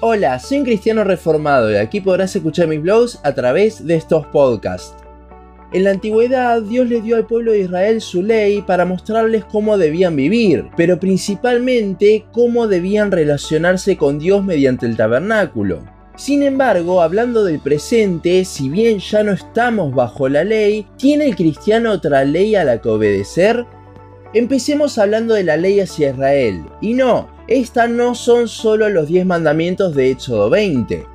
Hola, soy un cristiano reformado y aquí podrás escuchar mis blogs a través de estos podcasts. En la antigüedad, Dios le dio al pueblo de Israel su ley para mostrarles cómo debían vivir, pero principalmente cómo debían relacionarse con Dios mediante el tabernáculo. Sin embargo, hablando del presente, si bien ya no estamos bajo la ley, ¿tiene el cristiano otra ley a la que obedecer? Empecemos hablando de la ley hacia Israel. Y no, estas no son solo los 10 mandamientos de Éxodo 20.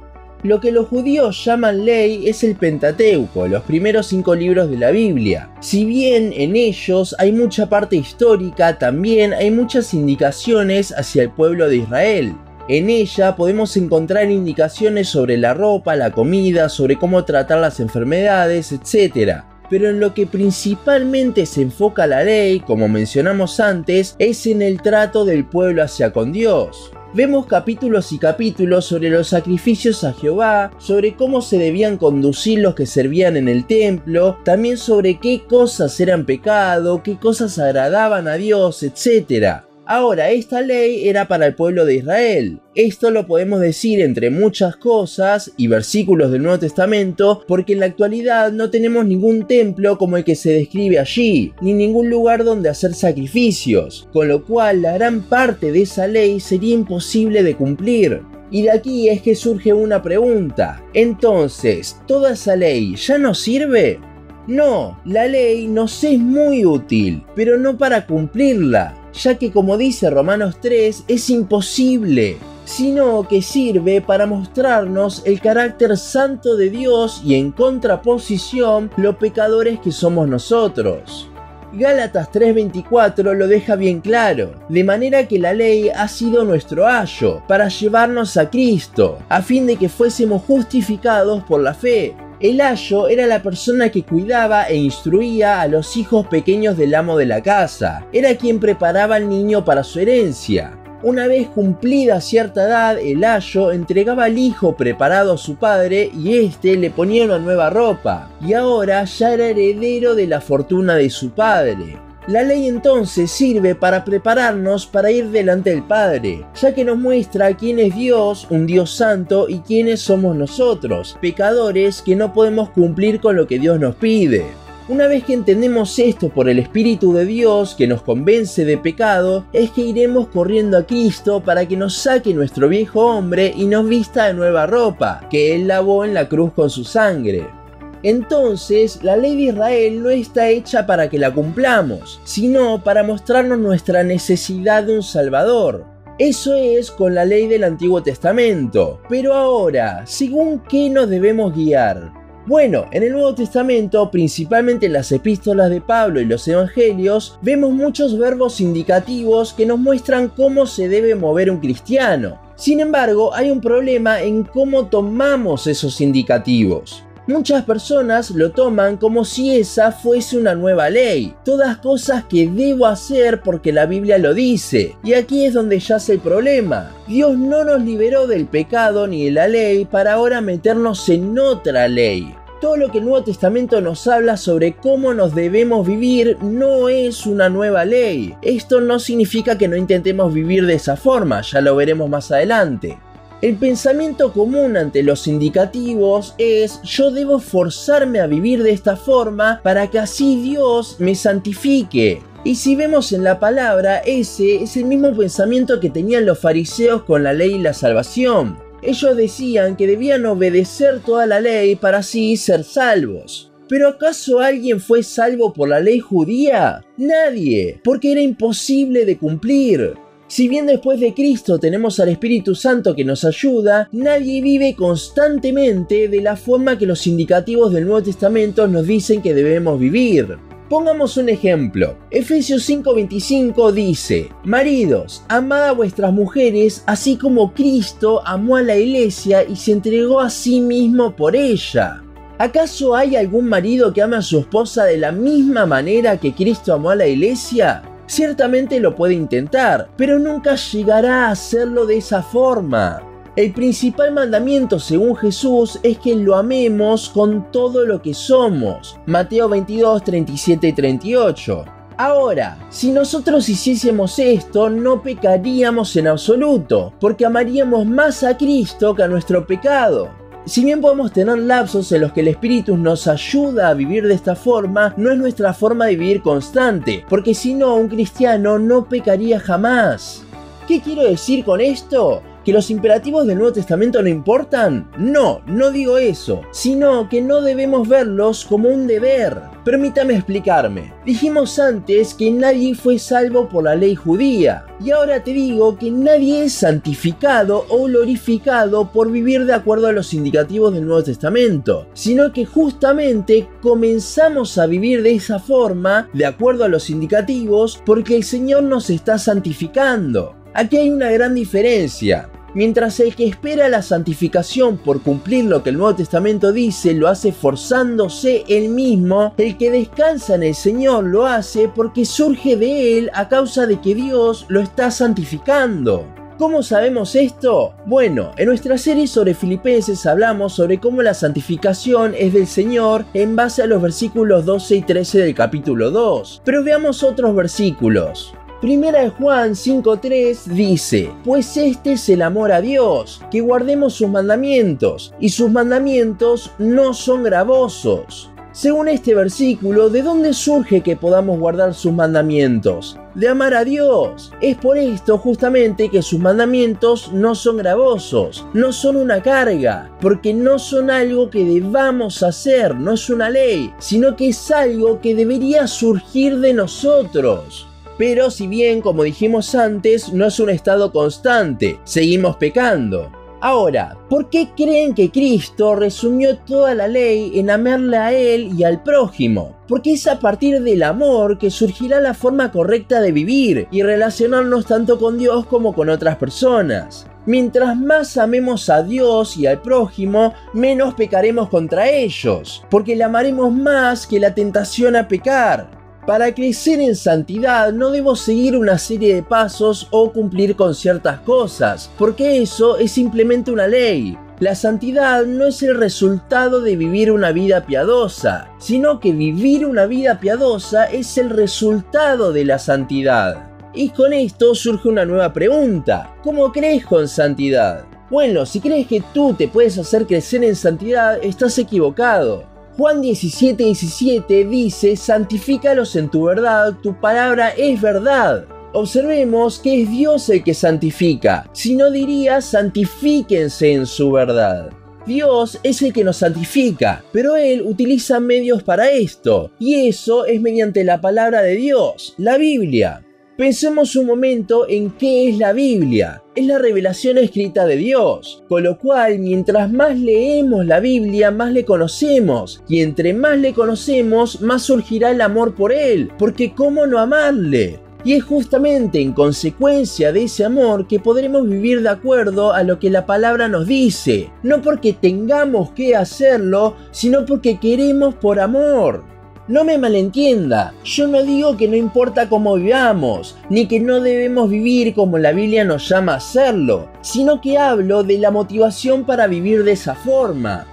Lo que los judíos llaman ley es el Pentateuco, los primeros cinco libros de la Biblia. Si bien en ellos hay mucha parte histórica, también hay muchas indicaciones hacia el pueblo de Israel. En ella podemos encontrar indicaciones sobre la ropa, la comida, sobre cómo tratar las enfermedades, etc pero en lo que principalmente se enfoca la ley, como mencionamos antes, es en el trato del pueblo hacia con Dios. Vemos capítulos y capítulos sobre los sacrificios a Jehová, sobre cómo se debían conducir los que servían en el templo, también sobre qué cosas eran pecado, qué cosas agradaban a Dios, etc. Ahora, esta ley era para el pueblo de Israel. Esto lo podemos decir entre muchas cosas y versículos del Nuevo Testamento porque en la actualidad no tenemos ningún templo como el que se describe allí, ni ningún lugar donde hacer sacrificios, con lo cual la gran parte de esa ley sería imposible de cumplir. Y de aquí es que surge una pregunta. Entonces, ¿toda esa ley ya no sirve? No, la ley nos es muy útil, pero no para cumplirla ya que como dice Romanos 3, es imposible, sino que sirve para mostrarnos el carácter santo de Dios y en contraposición los pecadores que somos nosotros. Gálatas 3:24 lo deja bien claro, de manera que la ley ha sido nuestro ayo para llevarnos a Cristo, a fin de que fuésemos justificados por la fe. El ayo era la persona que cuidaba e instruía a los hijos pequeños del amo de la casa. Era quien preparaba al niño para su herencia. Una vez cumplida cierta edad, el ayo entregaba al hijo preparado a su padre y éste le ponía una nueva ropa, y ahora ya era heredero de la fortuna de su padre. La ley entonces sirve para prepararnos para ir delante del Padre, ya que nos muestra quién es Dios, un Dios santo, y quiénes somos nosotros, pecadores que no podemos cumplir con lo que Dios nos pide. Una vez que entendemos esto por el Espíritu de Dios que nos convence de pecado, es que iremos corriendo a Cristo para que nos saque nuestro viejo hombre y nos vista de nueva ropa, que Él lavó en la cruz con su sangre. Entonces, la ley de Israel no está hecha para que la cumplamos, sino para mostrarnos nuestra necesidad de un Salvador. Eso es con la ley del Antiguo Testamento. Pero ahora, ¿según qué nos debemos guiar? Bueno, en el Nuevo Testamento, principalmente en las epístolas de Pablo y los Evangelios, vemos muchos verbos indicativos que nos muestran cómo se debe mover un cristiano. Sin embargo, hay un problema en cómo tomamos esos indicativos. Muchas personas lo toman como si esa fuese una nueva ley, todas cosas que debo hacer porque la Biblia lo dice. Y aquí es donde yace el problema. Dios no nos liberó del pecado ni de la ley para ahora meternos en otra ley. Todo lo que el Nuevo Testamento nos habla sobre cómo nos debemos vivir no es una nueva ley. Esto no significa que no intentemos vivir de esa forma, ya lo veremos más adelante. El pensamiento común ante los indicativos es yo debo forzarme a vivir de esta forma para que así Dios me santifique. Y si vemos en la palabra, ese es el mismo pensamiento que tenían los fariseos con la ley y la salvación. Ellos decían que debían obedecer toda la ley para así ser salvos. ¿Pero acaso alguien fue salvo por la ley judía? Nadie, porque era imposible de cumplir. Si bien después de Cristo tenemos al Espíritu Santo que nos ayuda, nadie vive constantemente de la forma que los indicativos del Nuevo Testamento nos dicen que debemos vivir. Pongamos un ejemplo. Efesios 5:25 dice, Maridos, amad a vuestras mujeres así como Cristo amó a la iglesia y se entregó a sí mismo por ella. ¿Acaso hay algún marido que ama a su esposa de la misma manera que Cristo amó a la iglesia? Ciertamente lo puede intentar, pero nunca llegará a hacerlo de esa forma. El principal mandamiento según Jesús es que lo amemos con todo lo que somos. Mateo 22, 37 y 38. Ahora, si nosotros hiciésemos esto, no pecaríamos en absoluto, porque amaríamos más a Cristo que a nuestro pecado. Si bien podemos tener lapsos en los que el Espíritu nos ayuda a vivir de esta forma, no es nuestra forma de vivir constante, porque si no, un cristiano no pecaría jamás. ¿Qué quiero decir con esto? ¿Que los imperativos del Nuevo Testamento no importan? No, no digo eso, sino que no debemos verlos como un deber. Permítame explicarme. Dijimos antes que nadie fue salvo por la ley judía, y ahora te digo que nadie es santificado o glorificado por vivir de acuerdo a los indicativos del Nuevo Testamento, sino que justamente comenzamos a vivir de esa forma, de acuerdo a los indicativos, porque el Señor nos está santificando. Aquí hay una gran diferencia. Mientras el que espera la santificación por cumplir lo que el Nuevo Testamento dice lo hace forzándose él mismo, el que descansa en el Señor lo hace porque surge de él a causa de que Dios lo está santificando. ¿Cómo sabemos esto? Bueno, en nuestra serie sobre Filipenses hablamos sobre cómo la santificación es del Señor en base a los versículos 12 y 13 del capítulo 2. Pero veamos otros versículos. Primera de Juan 5.3 dice, pues este es el amor a Dios, que guardemos sus mandamientos, y sus mandamientos no son gravosos. Según este versículo, ¿de dónde surge que podamos guardar sus mandamientos? De amar a Dios. Es por esto justamente que sus mandamientos no son gravosos, no son una carga, porque no son algo que debamos hacer, no es una ley, sino que es algo que debería surgir de nosotros. Pero si bien, como dijimos antes, no es un estado constante, seguimos pecando. Ahora, ¿por qué creen que Cristo resumió toda la ley en amarle a Él y al prójimo? Porque es a partir del amor que surgirá la forma correcta de vivir y relacionarnos tanto con Dios como con otras personas. Mientras más amemos a Dios y al prójimo, menos pecaremos contra ellos, porque le amaremos más que la tentación a pecar. Para crecer en santidad no debo seguir una serie de pasos o cumplir con ciertas cosas, porque eso es simplemente una ley. La santidad no es el resultado de vivir una vida piadosa, sino que vivir una vida piadosa es el resultado de la santidad. Y con esto surge una nueva pregunta. ¿Cómo crees con santidad? Bueno, si crees que tú te puedes hacer crecer en santidad, estás equivocado. Juan 17, 17 dice, santifícalos en tu verdad, tu palabra es verdad. Observemos que es Dios el que santifica, si no diría santifíquense en su verdad. Dios es el que nos santifica, pero Él utiliza medios para esto, y eso es mediante la palabra de Dios, la Biblia. Pensemos un momento en qué es la Biblia. Es la revelación escrita de Dios, con lo cual mientras más leemos la Biblia, más le conocemos, y entre más le conocemos, más surgirá el amor por Él, porque ¿cómo no amarle? Y es justamente en consecuencia de ese amor que podremos vivir de acuerdo a lo que la palabra nos dice, no porque tengamos que hacerlo, sino porque queremos por amor. No me malentienda, yo no digo que no importa cómo vivamos, ni que no debemos vivir como la Biblia nos llama a hacerlo, sino que hablo de la motivación para vivir de esa forma.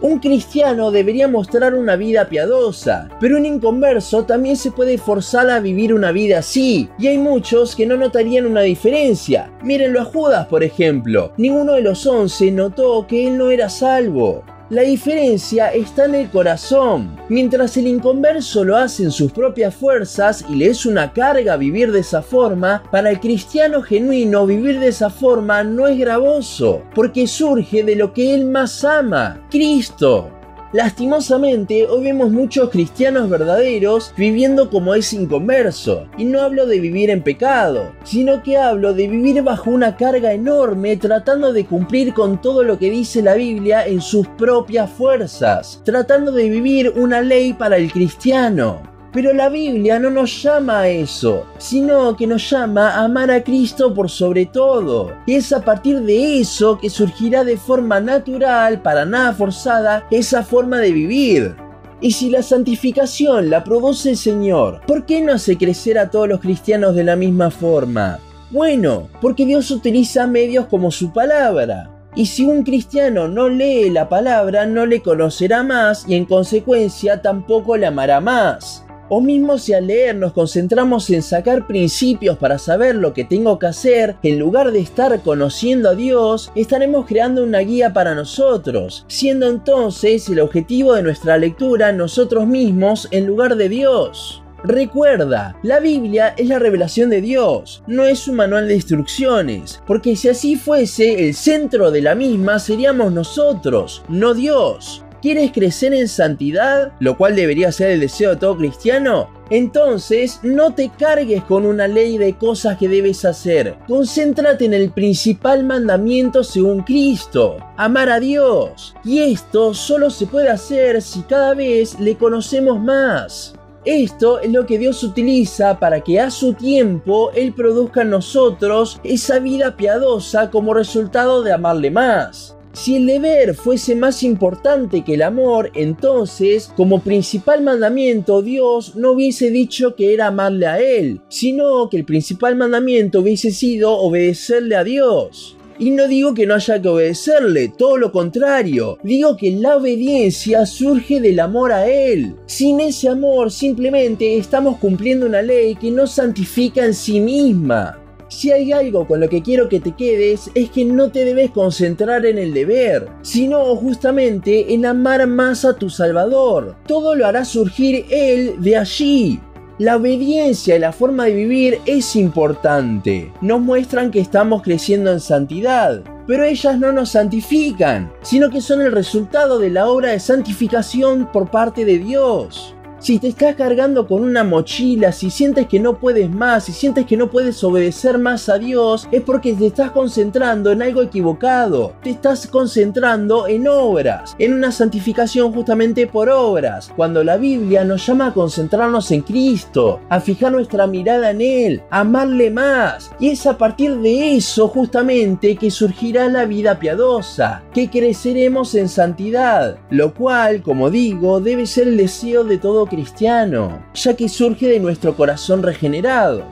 Un cristiano debería mostrar una vida piadosa, pero un inconverso también se puede forzar a vivir una vida así, y hay muchos que no notarían una diferencia. Mírenlo a Judas, por ejemplo. Ninguno de los once notó que él no era salvo. La diferencia está en el corazón. Mientras el inconverso lo hace en sus propias fuerzas y le es una carga vivir de esa forma, para el cristiano genuino vivir de esa forma no es gravoso, porque surge de lo que él más ama, Cristo. Lastimosamente, hoy vemos muchos cristianos verdaderos viviendo como es inconverso. Y no hablo de vivir en pecado, sino que hablo de vivir bajo una carga enorme tratando de cumplir con todo lo que dice la Biblia en sus propias fuerzas, tratando de vivir una ley para el cristiano. Pero la Biblia no nos llama a eso, sino que nos llama a amar a Cristo por sobre todo. Y es a partir de eso que surgirá de forma natural, para nada forzada, esa forma de vivir. Y si la santificación la produce el Señor, ¿por qué no hace crecer a todos los cristianos de la misma forma? Bueno, porque Dios utiliza medios como su palabra. Y si un cristiano no lee la palabra, no le conocerá más y en consecuencia tampoco le amará más. O mismo si al leer nos concentramos en sacar principios para saber lo que tengo que hacer, en lugar de estar conociendo a Dios, estaremos creando una guía para nosotros, siendo entonces el objetivo de nuestra lectura nosotros mismos en lugar de Dios. Recuerda, la Biblia es la revelación de Dios, no es un manual de instrucciones, porque si así fuese, el centro de la misma seríamos nosotros, no Dios. ¿Quieres crecer en santidad? Lo cual debería ser el deseo de todo cristiano. Entonces, no te cargues con una ley de cosas que debes hacer. Concéntrate en el principal mandamiento según Cristo, amar a Dios. Y esto solo se puede hacer si cada vez le conocemos más. Esto es lo que Dios utiliza para que a su tiempo Él produzca en nosotros esa vida piadosa como resultado de amarle más. Si el deber fuese más importante que el amor, entonces, como principal mandamiento, Dios no hubiese dicho que era amarle a Él, sino que el principal mandamiento hubiese sido obedecerle a Dios. Y no digo que no haya que obedecerle, todo lo contrario. Digo que la obediencia surge del amor a Él. Sin ese amor simplemente estamos cumpliendo una ley que no santifica en sí misma. Si hay algo con lo que quiero que te quedes es que no te debes concentrar en el deber, sino justamente en amar más a tu Salvador. Todo lo hará surgir Él de allí. La obediencia y la forma de vivir es importante. Nos muestran que estamos creciendo en santidad. Pero ellas no nos santifican, sino que son el resultado de la obra de santificación por parte de Dios. Si te estás cargando con una mochila, si sientes que no puedes más, si sientes que no puedes obedecer más a Dios, es porque te estás concentrando en algo equivocado. Te estás concentrando en obras, en una santificación justamente por obras, cuando la Biblia nos llama a concentrarnos en Cristo, a fijar nuestra mirada en Él, a amarle más. Y es a partir de eso justamente que surgirá la vida piadosa, que creceremos en santidad, lo cual, como digo, debe ser el deseo de todo cristiano, ya que surge de nuestro corazón regenerado.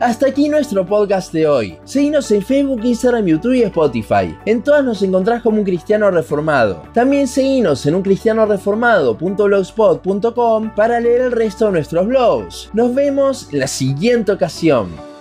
Hasta aquí nuestro podcast de hoy. Seguinos en Facebook, Instagram, YouTube y Spotify. En todas nos encontrás como un cristiano reformado. También seguinos en uncristianoreformado.blogspot.com para leer el resto de nuestros blogs. Nos vemos en la siguiente ocasión.